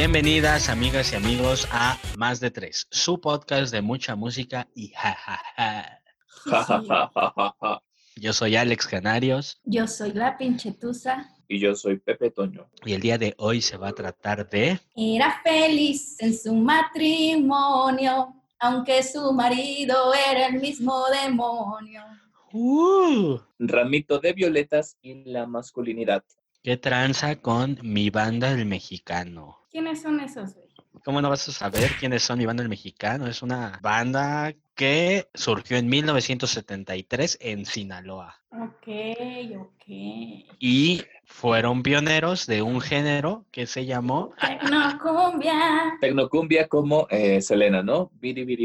Bienvenidas amigas y amigos a Más de Tres, su podcast de mucha música y jajaja. Yo soy Alex Canarios. Yo soy la pinchetusa. Y yo soy Pepe Toño. Y el día de hoy se va a tratar de... Era feliz en su matrimonio, aunque su marido era el mismo demonio. Uh, Ramito de violetas y la masculinidad. ¿Qué tranza con mi banda el mexicano? ¿Quiénes son esos, güey? ¿Cómo no vas a saber quiénes son mi banda el mexicano? Es una banda que surgió en 1973 en Sinaloa. Ok, ok. Y fueron pioneros de un género que se llamó... Tecnocumbia. Tecnocumbia como eh, Selena, ¿no?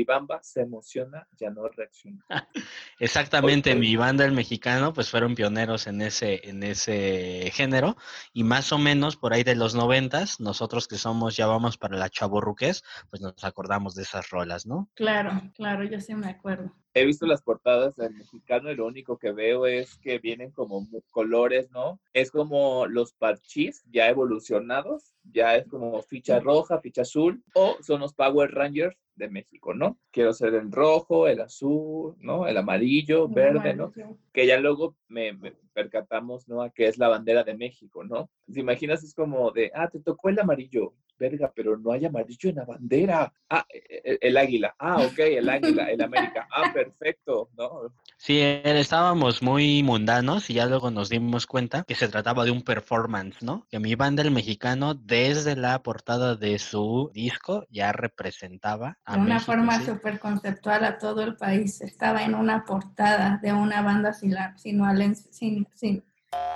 Bamba se emociona, ya no reacciona. Exactamente, mi banda el mexicano, pues fueron pioneros en ese, en ese género. Y más o menos por ahí de los noventas, nosotros que somos, ya vamos para la chaborruques, pues nos acordamos de esas rolas, ¿no? Claro, claro, yo sí me acuerdo. He visto las portadas del mexicano y lo único que veo es que vienen como colores, ¿no? Es como los parchís ya evolucionados, ya es como ficha roja, ficha azul, o son los Power Rangers de México, ¿no? Quiero ser el rojo, el azul, ¿no? El amarillo, verde, ¿no? que ya luego me, me percatamos, ¿no? A que es la bandera de México, ¿no? ¿Te imaginas? Es como de, ah, te tocó el amarillo, verga, pero no hay amarillo en la bandera. Ah, e- e- el, águila, ah, ok, el águila, el América, ah, perfecto, ¿no? Sí, eh, estábamos muy mundanos y ya luego nos dimos cuenta que se trataba de un performance, ¿no? Que mi banda el mexicano desde la portada de su disco ya representaba a De una México, forma ¿sí? súper conceptual a todo el país. Estaba en una portada de una banda sinoalense- sin, sin,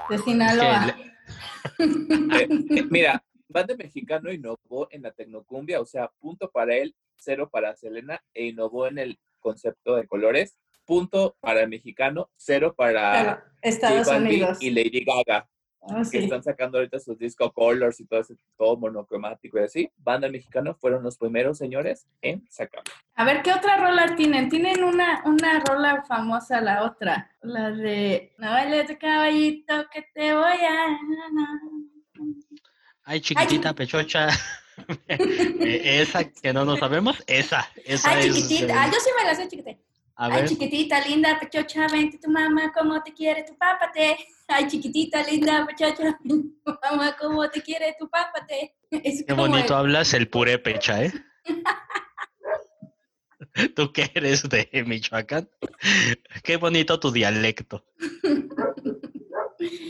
de Sinaloa. le- Eh, mira, Banda Mexicano innovó en la tecnocumbia, o sea, punto para él, cero para Selena, e innovó en el concepto de colores, punto para el mexicano, cero para Estados J Balvin Unidos. y Lady Gaga. Ah, que sí. están sacando ahorita sus disco colors y todo ese todo monocromático y así. Banda mexicana fueron los primeros señores en sacarlo. A ver, ¿qué otra rola tienen? Tienen una, una rola famosa, la otra. La de No bailes de caballito que te voy a... Ay, chiquitita, pechocha. Eh, esa que no nos sabemos, esa. esa Ay, es, chiquitita. eh, Ah, yo sí me la sé, chiquitita. a Ay, ver, chiquitita, linda, pechocha, vente tu mamá, cómo te quiere tu pápate. Ay, chiquitita, linda, pechocha, tu mamá, cómo te quiere tu pápate. Es qué bonito el- hablas el purépecha, ¿eh? Tú que eres de Michoacán. Qué bonito tu dialecto.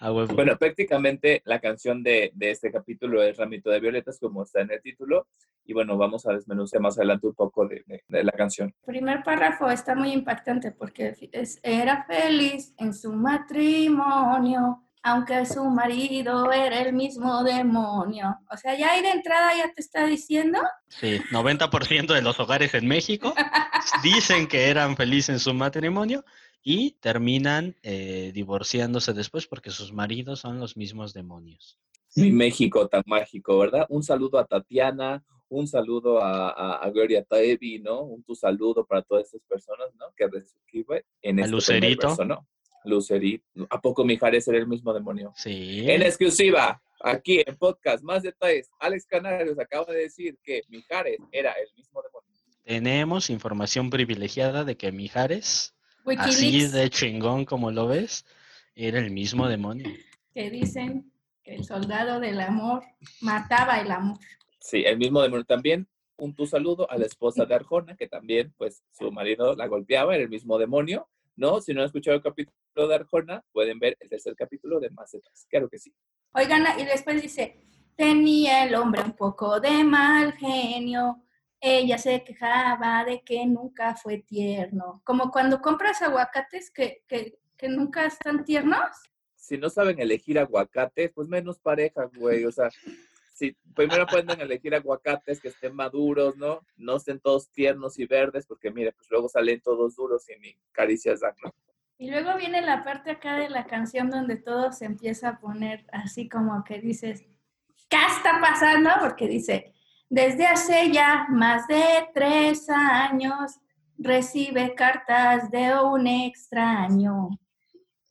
A huevo. Bueno, prácticamente la canción de, de este capítulo es Ramito de Violetas, como está en el título. Y bueno, vamos a desmenuzar más adelante un poco de, de- de la canción. primer párrafo está muy impactante porque es- era feliz en su matrimonio, aunque su marido era el mismo demonio. O sea, ya ahí de entrada ya te está diciendo Sí, 90% de los hogares en México dicen que eran felices en su matrimonio y terminan eh, divorciándose después porque sus maridos son los mismos demonios. Mi México tan mágico, ¿verdad? Un saludo a Tatiana, un saludo a, a, a Gloria Trevi, ¿no? Un tu saludo para todas estas personas, ¿no? Que reciben en A este Lucerito. verso, ¿no? Lucerito. ¿A poco Mijares era el mismo demonio? Sí. En exclusiva, aquí en podcast, más detalles. Alex Canarios acaba de decir que Mijares era el mismo demonio. Tenemos información privilegiada de que Mijares, así Wikileaks de chingón como lo ves, era el mismo demonio. que dicen que el soldado del amor mataba el amor. Sí, el mismo demonio también. Un tu saludo a la esposa de Arjona, que también, pues, su marido la golpeaba, era el mismo demonio. ¿No? Si no han escuchado el capítulo de Arjona, pueden ver el tercer capítulo de Más Detrás. Claro que sí. Oigan, y después dice, tenía el hombre un poco de mal genio, ella se quejaba de que nunca fue tierno. Como cuando compras aguacates que, que, que nunca están tiernos. Si no saben elegir aguacates, pues menos pareja, güey. O sea, si primero pueden elegir aguacates que estén maduros, ¿no? No estén todos tiernos y verdes, porque mire, pues luego salen todos duros y ni caricias dan, ¿no? Y luego viene la parte acá de la canción donde todo se empieza a poner así como que dices, ¿qué está pasando? Porque dice, desde hace ya más de tres años recibe cartas de un extraño,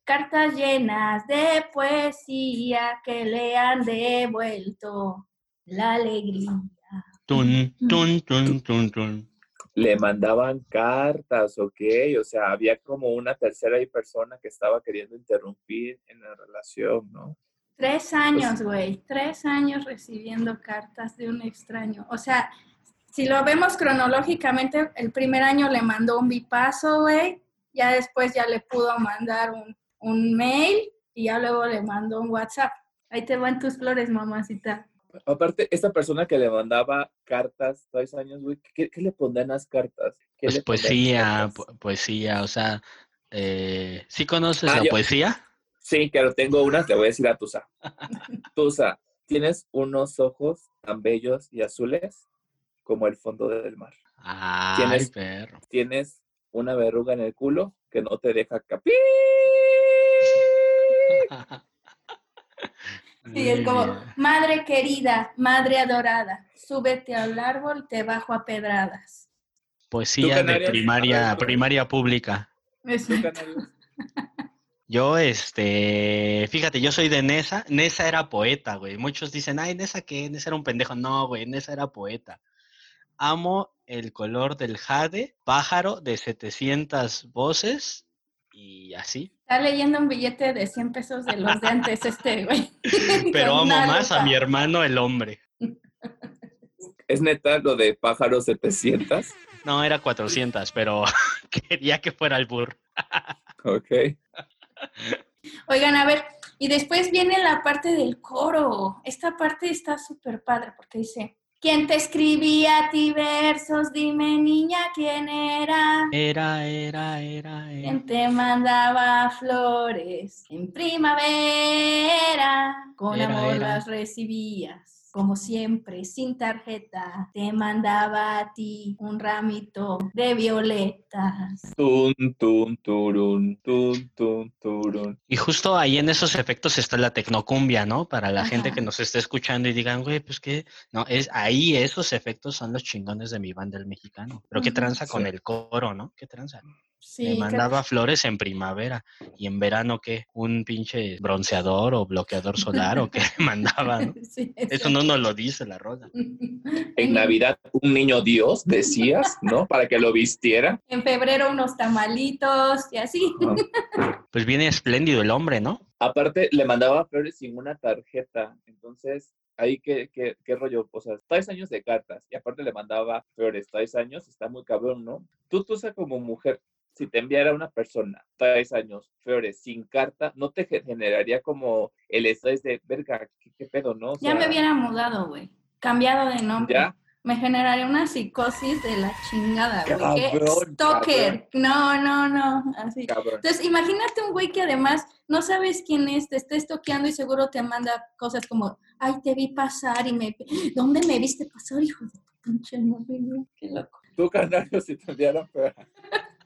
cartas llenas de poesía que le han devuelto. la alegría. Tun, tun, tun, tun, tun. Le mandaban cartas, ¿ok? O sea, había como una tercera persona que estaba queriendo interrumpir en la relación, ¿no? Tres años, güey. Tres años recibiendo cartas de un extraño. O sea, si lo vemos cronológicamente, el primer año le mandó un bipaso, güey. Ya después ya le pudo mandar un, un mail y ya luego le mandó un WhatsApp. Ahí te van tus flores, mamacita. Aparte, esta persona que le mandaba cartas tres años, güey, ¿qué, qué le pondrían las cartas? ¿Qué Pues poesía, po- poesía, o sea, eh, ¿sí conoces Ah, la yo- poesía? Sí, claro, tengo una, te voy a decir a Tusa. Tusa, tienes unos ojos tan bellos y azules como el fondo del mar. Ay, Tienes- perro. Tienes una verruga en el culo que no te deja capir. Sí, es como, madre querida, madre adorada, súbete al árbol, te bajo a pedradas. Poesía de primaria, primaria pública. Yo, este, fíjate, yo soy de Nesa. Nesa era poeta, güey. Muchos dicen, ay, Nesa qué, Nesa era un pendejo. No, güey, Nesa era poeta. Amo el color del jade, pájaro de 700 voces y así. Está leyendo un billete de 100 pesos de los de antes este, güey. Pero amo más a mi hermano el hombre. ¿Es neta lo de pájaros 700? No, era 400, pero quería que fuera el burro. Ok. Oigan, a ver, y después viene la parte del coro. Esta parte está súper padre porque dice, ¿quién te escribía a ti versos? Dime, niña, ¿quién era? Era, era, era, era. ¿Quién te mandaba flores en primavera? Con Era, amor era. las recibías. Como siempre, sin tarjeta, te mandaba a ti un ramito de violetas. Tun, tun, turun, tun, tun, turun. Y justo ahí en esos efectos está la tecnocumbia, ¿no? Para la gente que nos esté escuchando y digan, güey, pues qué, no, es ahí esos efectos son los chingones de mi banda el mexicano. Pero qué tranza con el coro, ¿no? ¿Qué tranza? Sí, Me mandaba flores en primavera y en verano qué, un pinche bronceador o bloqueador solar o qué mandaba, ¿no? Sí, Eso no nos lo dice la rola. En Navidad, un niño Dios, decías, ¿no? Para que lo vistiera. En febrero unos tamalitos y así. Pues viene espléndido el hombre, ¿no? Aparte, le mandaba flores sin una tarjeta. Entonces, ahí qué, qué, qué rollo. O sea, tres años de cartas. Y aparte le mandaba flores, tres años, está muy cabrón, ¿no? Tú, tú, como mujer, si te enviara una persona tres años flores sin carta, ¿no te ge- generaría como el estrés de, verga, qué, qué pedo, no? O Ya me hubiera mudado, güey. Cambiado de nombre. ¿Ya? Me generaría una psicosis de la chingada, güey. Cabrón, stalker. No, no, no. Así. Cabrón. Entonces, imagínate un güey que además no sabes quién es, te está estoqueando y seguro te manda cosas como, ay, te vi pasar y me... ¿Dónde me viste pasar, hijo de tu pinche madre? Qué loco. Tú, Canario, si te enviaran flores.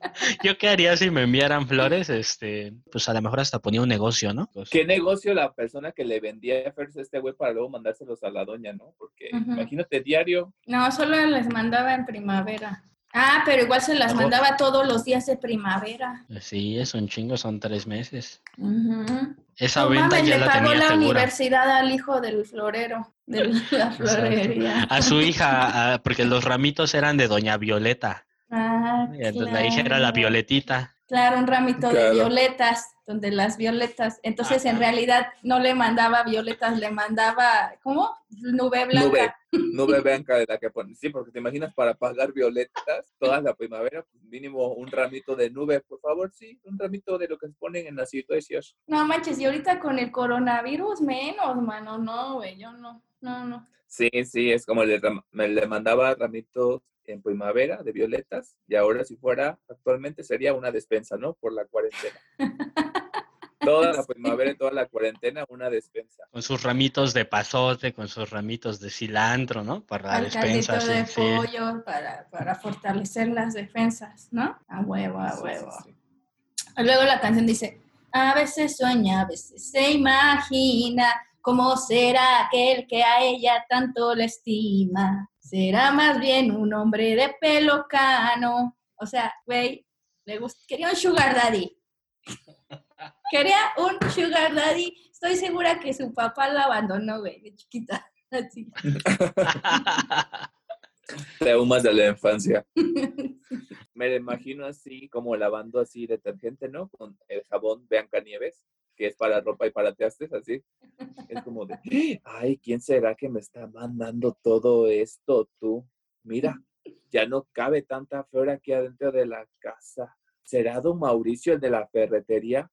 Yo qué haría si me enviaran flores, este, pues a lo mejor hasta ponía un negocio, ¿no? Pues, ¿Qué negocio la persona que le vendía flores a este güey para luego mandárselos a la doña, no? Porque imagínate diario. No, solo les mandaba en primavera. Ah, pero igual se las Mejor. mandaba todos los días de primavera. Sí, es un chingo, son tres meses. Ujú. Esa No venta mames, ya le la pagó tenía la segura. universidad al hijo del florero, de la florería. A su hija, a- porque los ramitos eran de Doña Violeta. Ah, Y entonces la hija era la claro. Violetita. Claro, un ramito de Claro. violetas, donde las violetas. Entonces, en realidad, no le mandaba violetas, le mandaba, ¿cómo? Nube blanca. Nube blanca de la que pones. Sí, porque te imaginas para pagar violetas toda la primavera, pues mínimo un ramito de nube, por favor, sí, un ramito de lo que se ponen en las iglesias. No manches, y ahorita con el coronavirus, menos, mano. No, güey, yo no. No, no. Sí, sí, es como le, le mandaba ramitos en primavera de violetas y ahora si fuera actualmente sería una despensa, ¿no? Por la cuarentena. Toda la primavera y toda la cuarentena una despensa. Con sus ramitos de pasote, con sus ramitos de cilantro, ¿no? Para la Al despensa. de sí, sí. pollo para, para fortalecer las defensas, ¿no? A huevo, a Sí, sí, huevo. sí. Luego la canción dice, a veces sueña, a veces se imagina cómo será aquel que a ella tanto le estima. Será más bien un hombre de pelo cano. O sea, güey, le gust- quería un sugar daddy. Quería un sugar daddy. Estoy segura que su papá la abandonó, güey, de chiquita. Así. Traumas de la infancia. Me lo imagino así, como lavando así detergente, ¿no? Con el jabón Nieves, que es para ropa y para trastes, así. Es como de, ay, ¿quién será que me está mandando todo esto tú? Mira, ya no cabe tanta flor aquí adentro de la casa. ¿Será don Mauricio el de la ferretería?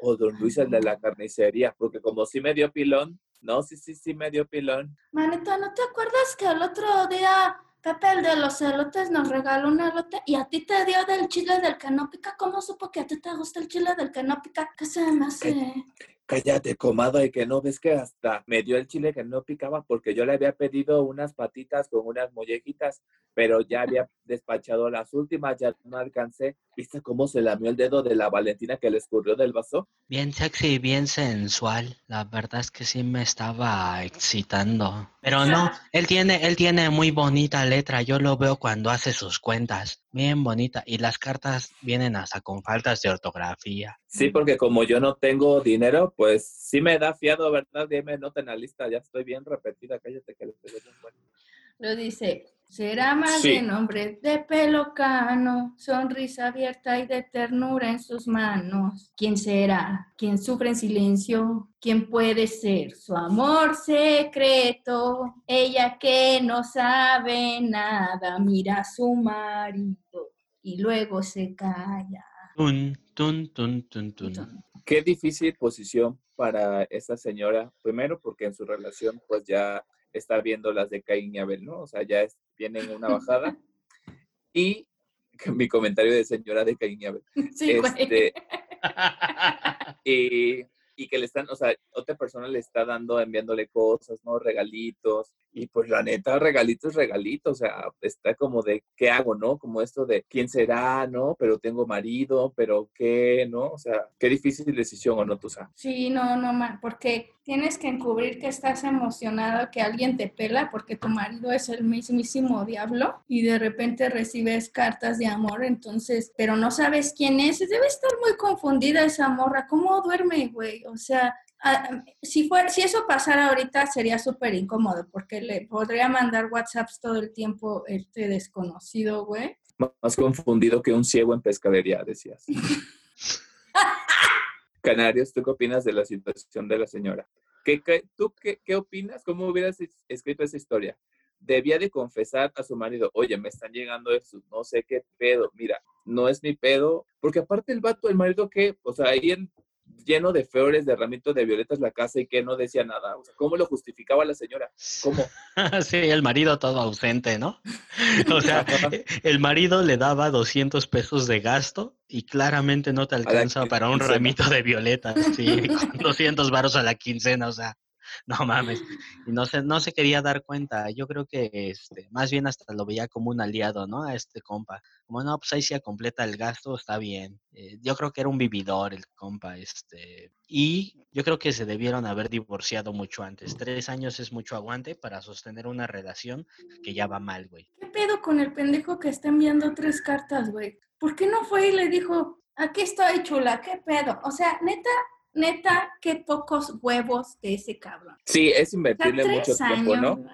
¿O don Luis el de la carnicería? Porque como sí me dio pilón, no, sí, sí, sí me dio pilón. Manita, ¿no te acuerdas que el otro día Pepe, el de los elotes, nos regaló un elote y a ti te dio del chile del canópica? ¿Cómo supo que a ti te gusta el chile del canópica? ¿Qué se me hace? Cállate, comado, y que no ves que hasta me dio el chile que no picaba porque yo le había pedido unas patitas con unas mollejitas, pero ya había despachado las últimas, ya no alcancé. ¿Viste cómo se lamió el dedo de la Valentina que le escurrió del vaso? Bien sexy, bien sensual. La verdad es que sí me estaba excitando. Pero no, él tiene, él tiene muy bonita letra. Yo lo veo cuando hace sus cuentas. Bien bonita. Y las cartas vienen hasta con faltas de ortografía. Sí, porque como yo no tengo dinero, pues sí me da fiado, ¿verdad? Dime nota en la lista, ya estoy bien repetida, cállate que le estoy bueno. Lo dice, será más de nombre de pelo cano, sonrisa abierta y de ternura en sus manos. ¿Quién será? ¿Quién sufre en silencio? ¿Quién puede ser su amor secreto? Ella que no sabe nada, mira a su marido y luego se calla. Tun, tun, tun, tun, tun. Qué difícil posición para esta señora, primero porque en su relación pues ya está viendo las de Caín y Abel, ¿no? O sea, ya es, una bajada. Y mi comentario de señora de Caín y Abel. Sí, este, y y que le están, o sea, otra persona le está dando, enviándole cosas, ¿no? Regalitos. Y pues la neta, regalitos, regalitos, o sea, está como de, ¿qué hago, no? Como esto de, ¿quién será, no? Pero tengo marido, pero ¿qué, no? O sea, qué difícil decisión, ¿o no, sabes? Sí, no, no, porque tienes que encubrir que estás emocionado, que alguien te pela, porque tu marido es el mismísimo diablo y de repente recibes cartas de amor, entonces, pero no sabes quién es. Debe estar muy confundida esa morra. ¿Cómo duerme, güey? O sea, ah, si, fuera, si eso pasara ahorita sería súper incómodo porque le podría mandar WhatsApps todo el tiempo este desconocido, güey. Más confundido que un ciego en pescadería, decías. Canarios, ¿tú qué opinas de la situación de la señora? ¿Qué, tú qué, qué opinas? ¿Cómo hubieras escrito esa historia? Debía de confesar a su marido, oye, me están llegando eso, no sé qué pedo, mira, no es mi pedo, porque aparte el vato, el marido que, o sea, ahí en lleno de flores, de ramitos de violetas la casa y que no decía nada. O sea, ¿cómo lo justificaba la señora? ¿Cómo? sí, el marido todo ausente, ¿no? o sea, el marido le daba 200 pesos de gasto y claramente no te alcanza para un ramito de violetas, sí, 200 varos a la quincena, o sea. no mames. Y no se, no se quería dar cuenta. Yo creo que este, más bien hasta lo veía como un aliado, ¿no? A este compa. Como no, pues ahí se completa el gasto, está bien. Eh, yo creo que era un vividor el compa, este. Y yo creo que se debieron haber divorciado mucho antes. Tres años es mucho aguante para sostener una relación que ya va mal, güey. ¿Qué pedo con el pendejo que está enviando tres cartas, güey? ¿Por qué no fue y le dijo, aquí estoy chula, qué pedo? O sea, neta, neta, qué pocos huevos de ese cabrón. Sí, es invertirle mucho tiempo, ¿no?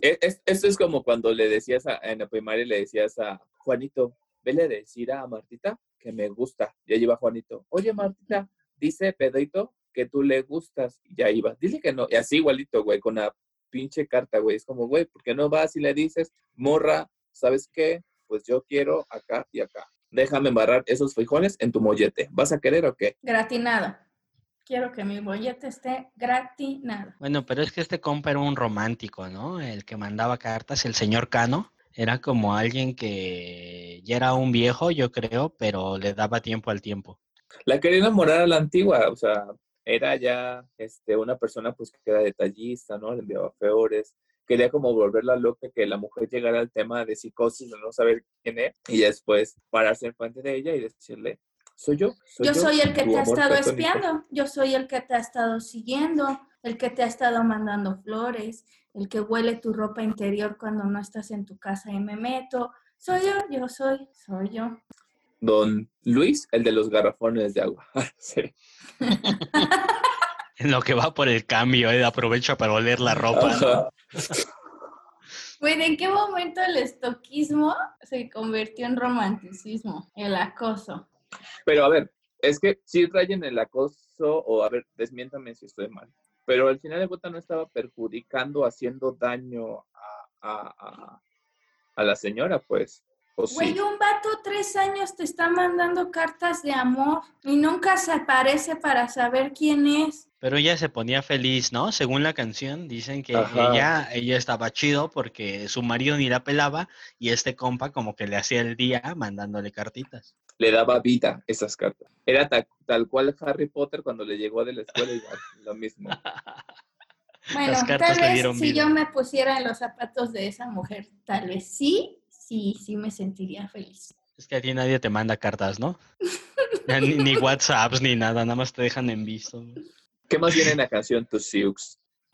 E, es, esto es como cuando le decías a, en la primaria, le decías a Juanito, vele a decir a Martita que me gusta. Ya iba Juanito, oye Martita, dice Pedrito que tú le gustas. Y ya iba, dile que no. Y así igualito, güey, con la pinche carta, güey. Es como, güey, ¿por qué no vas y le dices, morra, ¿sabes qué? Pues yo quiero acá y acá. Déjame embarrar esos frijoles en tu mollete. ¿Vas a querer o qué? Gratinado quiero que mi bollete esté gratinado. Bueno, pero es que este compa era un romántico, ¿no? El que mandaba cartas, el señor Cano. Era como alguien que ya era un viejo, yo creo, pero le daba tiempo al tiempo. La quería enamorar a la antigua, o sea, era ya este, una persona pues que era detallista, ¿no? Le enviaba flores, quería como volverla loca, que la mujer llegara al tema de psicosis, de no saber quién es, y después pararse en frente de ella y decirle, soy yo. yo, soy el que te ha estado espiando, yo soy el que te ha estado siguiendo, el que te ha estado mandando flores, el que huele tu ropa interior cuando no estás en tu casa y me meto. Soy yo, yo soy, soy yo. Don Luis, el de los garrafones de agua. sí. En lo que va por el cambio, eh, aprovecha para oler la ropa. Güey, ¿en qué momento el estoquismo se convirtió en romanticismo? El acoso. Pero a ver, es que sí rayen el acoso, o a ver, desmiéntame si estoy mal. Pero al final de cuentas no estaba perjudicando, haciendo daño a, a- a- a la señora, pues. Sí. Güey, un vato tres años te está mandando cartas de amor y nunca se aparece para saber quién es. Pero ella se ponía feliz, ¿no? Según la canción, dicen que Ajá. ella, ella estaba chido porque su marido ni la pelaba y este compa como que le hacía el día mandándole cartitas. Le daba vida esas cartas. Era ta- tal cual Harry Potter cuando le llegó de la escuela, igual, lo mismo. Bueno, Las cartas tal le vez dieron si vida. yo me pusiera en los zapatos de esa mujer, tal vez sí, sí, sí me sentiría feliz. Es que a ti nadie te manda cartas, ¿no? Ni, ni WhatsApps ni nada, nada más te dejan en visto. ¿Qué más viene en la canción Tus Sioux?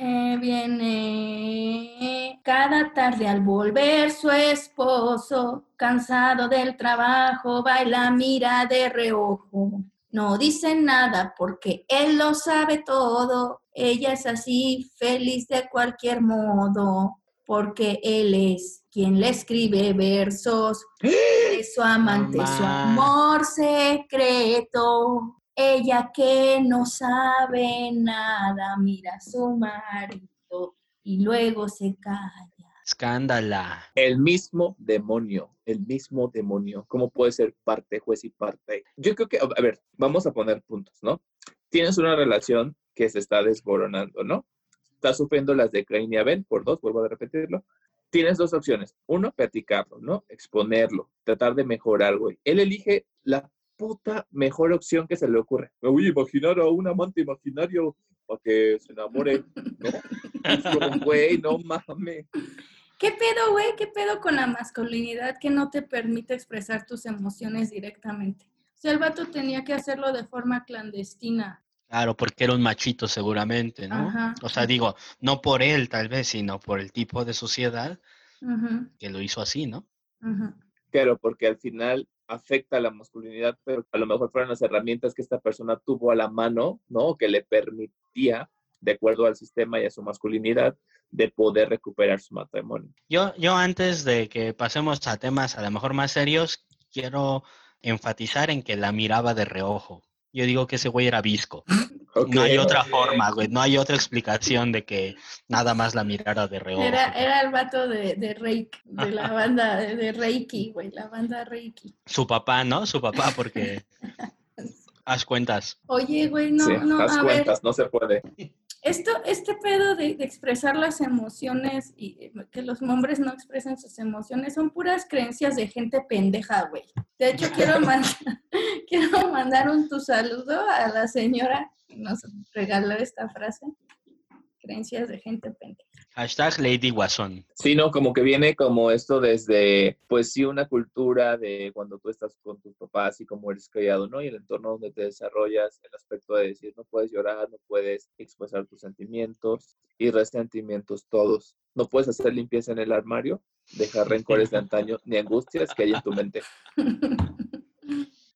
Eh, viene cada tarde al volver su esposo, cansado del trabajo, baila, mira de reojo. No dice nada porque él lo sabe todo. Ella es así, feliz de cualquier modo, porque él es quien le escribe versos. Es su amante, su amor secreto. Ella que no sabe nada, mira a su marido y luego se calla. Escándala. El mismo demonio, el mismo demonio. ¿Cómo puede ser parte juez y parte? Yo creo que, a ver, vamos a poner puntos, ¿no? Tienes una relación que se está desboronando, ¿no? Estás sufriendo las de Crane y Abel, por dos, vuelvo a repetirlo. Tienes dos opciones. Uno, platicarlo, ¿no? Exponerlo, tratar de mejorar, güey. Él elige la puta mejor opción que se le ocurre. Me voy a imaginar a un amante imaginario para que se enamore, ¿no? Es como, güey, no mames. ¿Qué pedo, güey? ¿Qué pedo con la masculinidad que no te permite expresar tus emociones directamente? O sea, el vato tenía que hacerlo de forma clandestina. Claro, porque era un machito seguramente, ¿no? Ajá. O sea, digo, no por él tal vez, sino por el tipo de sociedad que lo hizo así, ¿no? Claro, porque al final afecta a la masculinidad, pero a lo mejor fueron las herramientas que esta persona tuvo a la mano, ¿no? Que le permitía, de acuerdo al sistema y a su masculinidad, de poder recuperar su matrimonio. Yo, yo antes de que pasemos a temas a lo mejor más serios, quiero enfatizar en que la miraba de reojo. Yo digo que ese güey era visco. No hay otra forma, güey. No hay otra explicación de que nada más la mirara de reojo. Era, era el vato de, de Reiki, de la banda de, de Reiki, güey, la banda Reiki. Su papá, ¿no? Su papá, porque haz cuentas. Oye, güey, no, sí, no, haz a ver, cuentas, no se puede. Esto, este pedo de, de expresar las emociones y eh, que los hombres no expresen sus emociones son puras creencias de gente pendeja, güey. De hecho, quiero, mandar, quiero mandar un tu saludo a la señora que nos regaló esta frase. Creencias de gente pendeja. Hashtag Lady Guasón. Sí, no, como que viene como esto desde, pues sí, una cultura de cuando tú estás con tus papás y cómo eres criado, ¿no? Y el entorno donde te desarrollas, el aspecto de decir, no puedes llorar, no puedes expresar tus sentimientos y resentimientos todos. No puedes hacer limpieza en el armario, dejar rencores de antaño ni angustias que hay en tu mente.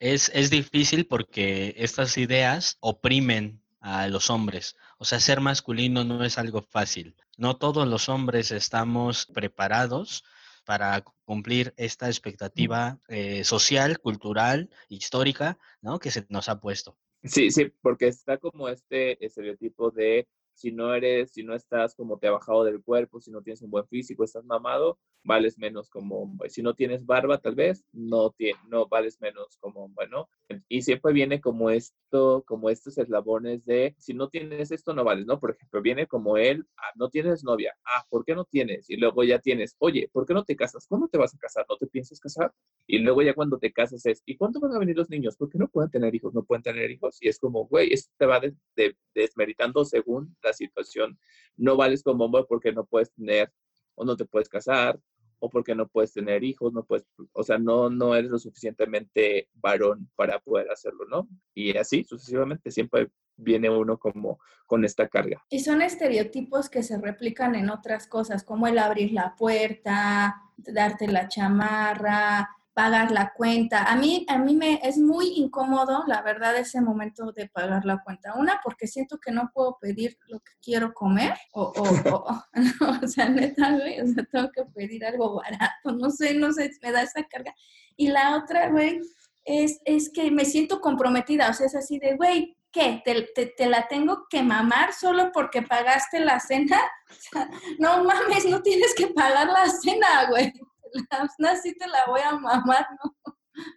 Es, es difícil porque estas ideas oprimen a los hombres. O sea, ser masculino no es algo fácil. No todos los hombres estamos preparados para cumplir esta expectativa eh, social, cultural, histórica, ¿no? Que se nos ha puesto. Sí, sí, porque está como este estereotipo de si no eres, si no estás como te ha bajado del cuerpo, si no tienes un buen físico, estás mamado, vales menos como hombre. Si no tienes barba, tal vez, no, tie- no vales menos como hombre, ¿no? Y siempre viene como esto, como estos eslabones de, si no tienes esto, no vales, ¿no? Por ejemplo, viene como él, ah, no tienes novia, ah, ¿por qué no tienes? Y luego ya tienes, oye, ¿por qué no te casas? ¿Cuándo te vas a casar? ¿No te piensas casar? Y luego ya cuando te casas es, ¿y cuándo van a venir los niños? ¿Por qué no pueden tener hijos? No pueden tener hijos. Y es como, güey, esto te va des- de- desmeritando según la situación. No vales como hombre porque no puedes tener o no te puedes casar o porque no puedes tener hijos, no puedes, o sea, no, no eres lo suficientemente varón para poder hacerlo, ¿no? Y así sucesivamente siempre viene uno como con esta carga. Y son estereotipos que se replican en otras cosas, como el abrir la puerta, darte la chamarra, pagar la cuenta. A mí, a mí me es muy incómodo, la verdad, ese momento de pagar la cuenta. Una, porque siento que no puedo pedir lo que quiero comer, o, o, o, o sea, neta, güey, o sea, tengo que pedir algo barato, no sé, no sé, me da esa carga. Y la otra, güey, es, es que me siento comprometida, o sea, es así de, güey, ¿qué? ¿Te, te, te la tengo que mamar solo porque pagaste la cena? O sea, no mames, no tienes que pagar la cena, güey. La sí te la voy a mamar, ¿no?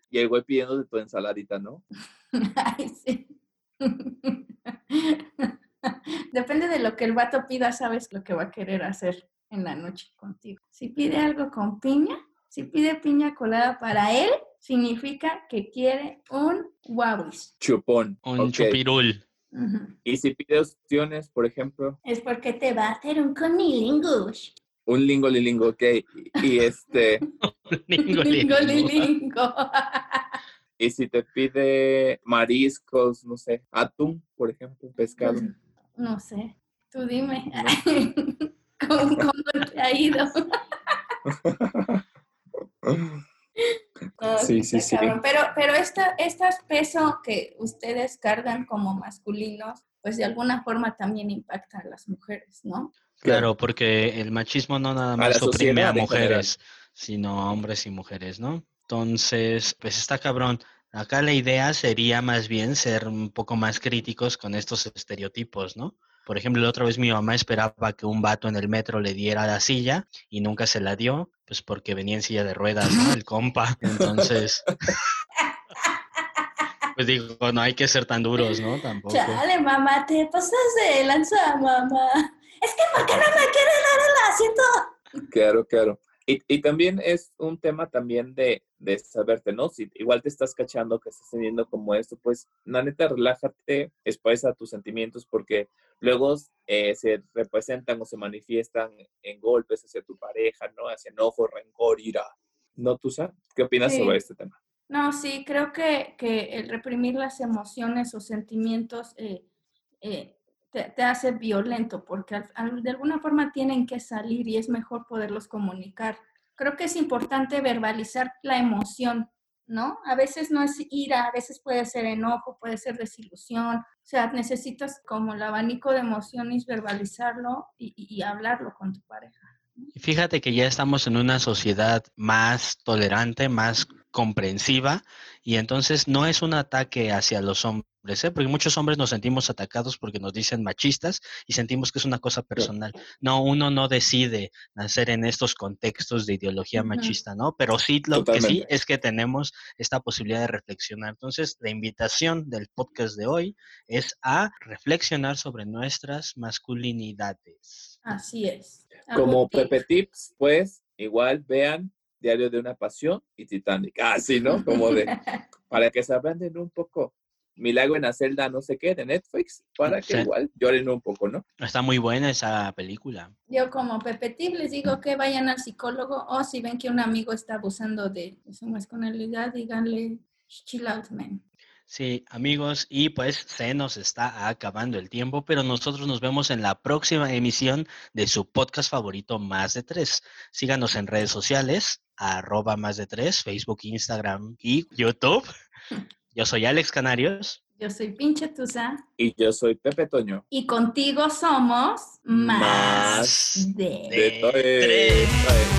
Y el güey pidiendo de tu ensaladita, ¿no? Ay, sí. Depende de lo que el vato pida, sabes lo que va a querer hacer en la noche contigo. Si pide algo con piña, si pide piña colada para él, significa que quiere un guauis. Chupón. Un chupirul. Y si pide opciones, por ejemplo, Es porque te va a hacer un conilingus. Un lingo lilingo, ok. Y, este, Lingo, lingo. Golilingo. y si te pide mariscos, no sé, atún, por ejemplo, pescado. No sé, tú dime. ¿Cómo, cómo te ha ido? No, Sí, sí, sí. Pero, pero esta, estas peso que ustedes cargan como masculinos, pues de alguna forma también impacta a las mujeres, ¿no? Claro, porque el machismo no nada A más la oprime a mujeres, sino a hombres y mujeres, ¿no? Entonces, pues está cabrón. Acá la idea sería más bien ser un poco más críticos con estos estereotipos, ¿no? Por ejemplo, la otra vez mi mamá esperaba que un vato en el metro le diera la silla y nunca se la dio, pues porque venía en silla de ruedas, ¿no? El compa. Entonces, pues digo, no hay que ser tan duros, ¿no? Tampoco. Chale, mamá, te pasas de lanza, mamá. Es que ¿por qué no me quiere dar el asiento? Claro, claro. Y, y también es un tema también de, de saberte, ¿no? Si igual te estás cachando que estás teniendo como esto, pues la neta, relájate, expresa tus sentimientos porque luego eh, se representan o se manifiestan en golpes hacia tu pareja, ¿no? Hacia enojo, rencor, ira. ¿No, Tusa? ¿Qué opinas Sí. sobre este tema? No, sí, creo que, que el reprimir las emociones o sentimientos eh, eh, te, hace violento porque al- de alguna forma tienen que salir y es mejor poderlos comunicar. Creo que es importante verbalizar la emoción, ¿no? A veces no es ira, a veces puede ser enojo, puede ser desilusión. O sea, necesitas como el abanico de emociones verbalizarlo y, y- hablarlo con tu pareja. Fíjate que ya estamos en una sociedad más tolerante, más comprensiva, y entonces no es un ataque hacia los hombres, ¿eh? porque muchos hombres nos sentimos atacados porque nos dicen machistas y sentimos que es una cosa personal. No, uno no decide nacer en estos contextos de ideología machista, ¿no? Pero sí lo que sí es que tenemos esta posibilidad de reflexionar. Entonces, la invitación del podcast de hoy es a reflexionar sobre nuestras masculinidades. Así es. Como. Pepe Tips, pues igual vean Diario de una Pasión y Titanic. Ah, sí, ¿no? Como de, para que se aprenden un poco. Milagro en la celda, no sé qué, de Netflix, para que Sí. igual lloren un poco, ¿no? Está muy buena esa película. Yo como Pepe Tip les digo que vayan al psicólogo o si ven que un amigo está abusando de de su masculinidad, díganle chill out, man. Sí, amigos, y pues se nos está acabando el tiempo, pero nosotros nos vemos en la próxima emisión de su podcast favorito Más de Tres. Síganos en redes sociales, arroba más de tres, Facebook, Instagram y YouTube. Yo soy Alex Canarios. Yo soy pinche Tusa Y yo soy Pepe Toño. y contigo somos más, Más de... De tres. tres.